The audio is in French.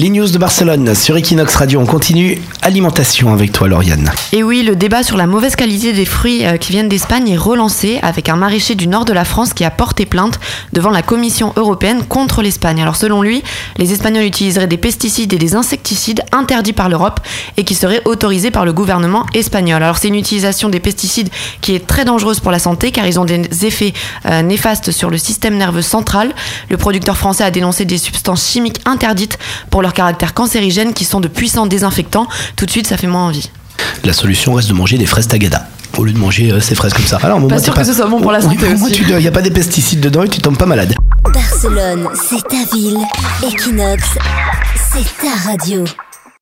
Les news de Barcelone sur Equinox Radio. On continue alimentation avec toi, Lauriane. Et oui, le débat sur la mauvaise qualité des fruits euh, qui viennent d'Espagne est relancé avec un maraîcher du nord de la France qui a porté plainte devant la Commission européenne contre l'Espagne. Alors selon lui, les Espagnols utiliseraient des pesticides et des insecticides interdits par l'Europe et qui seraient autorisés par le gouvernement espagnol. Alors c'est une utilisation des pesticides qui est très dangereuse pour la santé car ils ont des effets euh, néfastes sur le système nerveux central. Le producteur français a dénoncé des substances chimiques interdites pour leur caractère cancérigène qui sont de puissants désinfectants. Tout de suite, ça fait moins envie. La solution reste de manger des fraises tagada au lieu de manger euh, ces fraises comme ça. Alors, pas sûr que ce soit bon pour la santé aussi. Il n'y a pas des pesticides dedans et tu tombes pas malade. Barcelone, c'est ta ville. Equinox, c'est ta radio.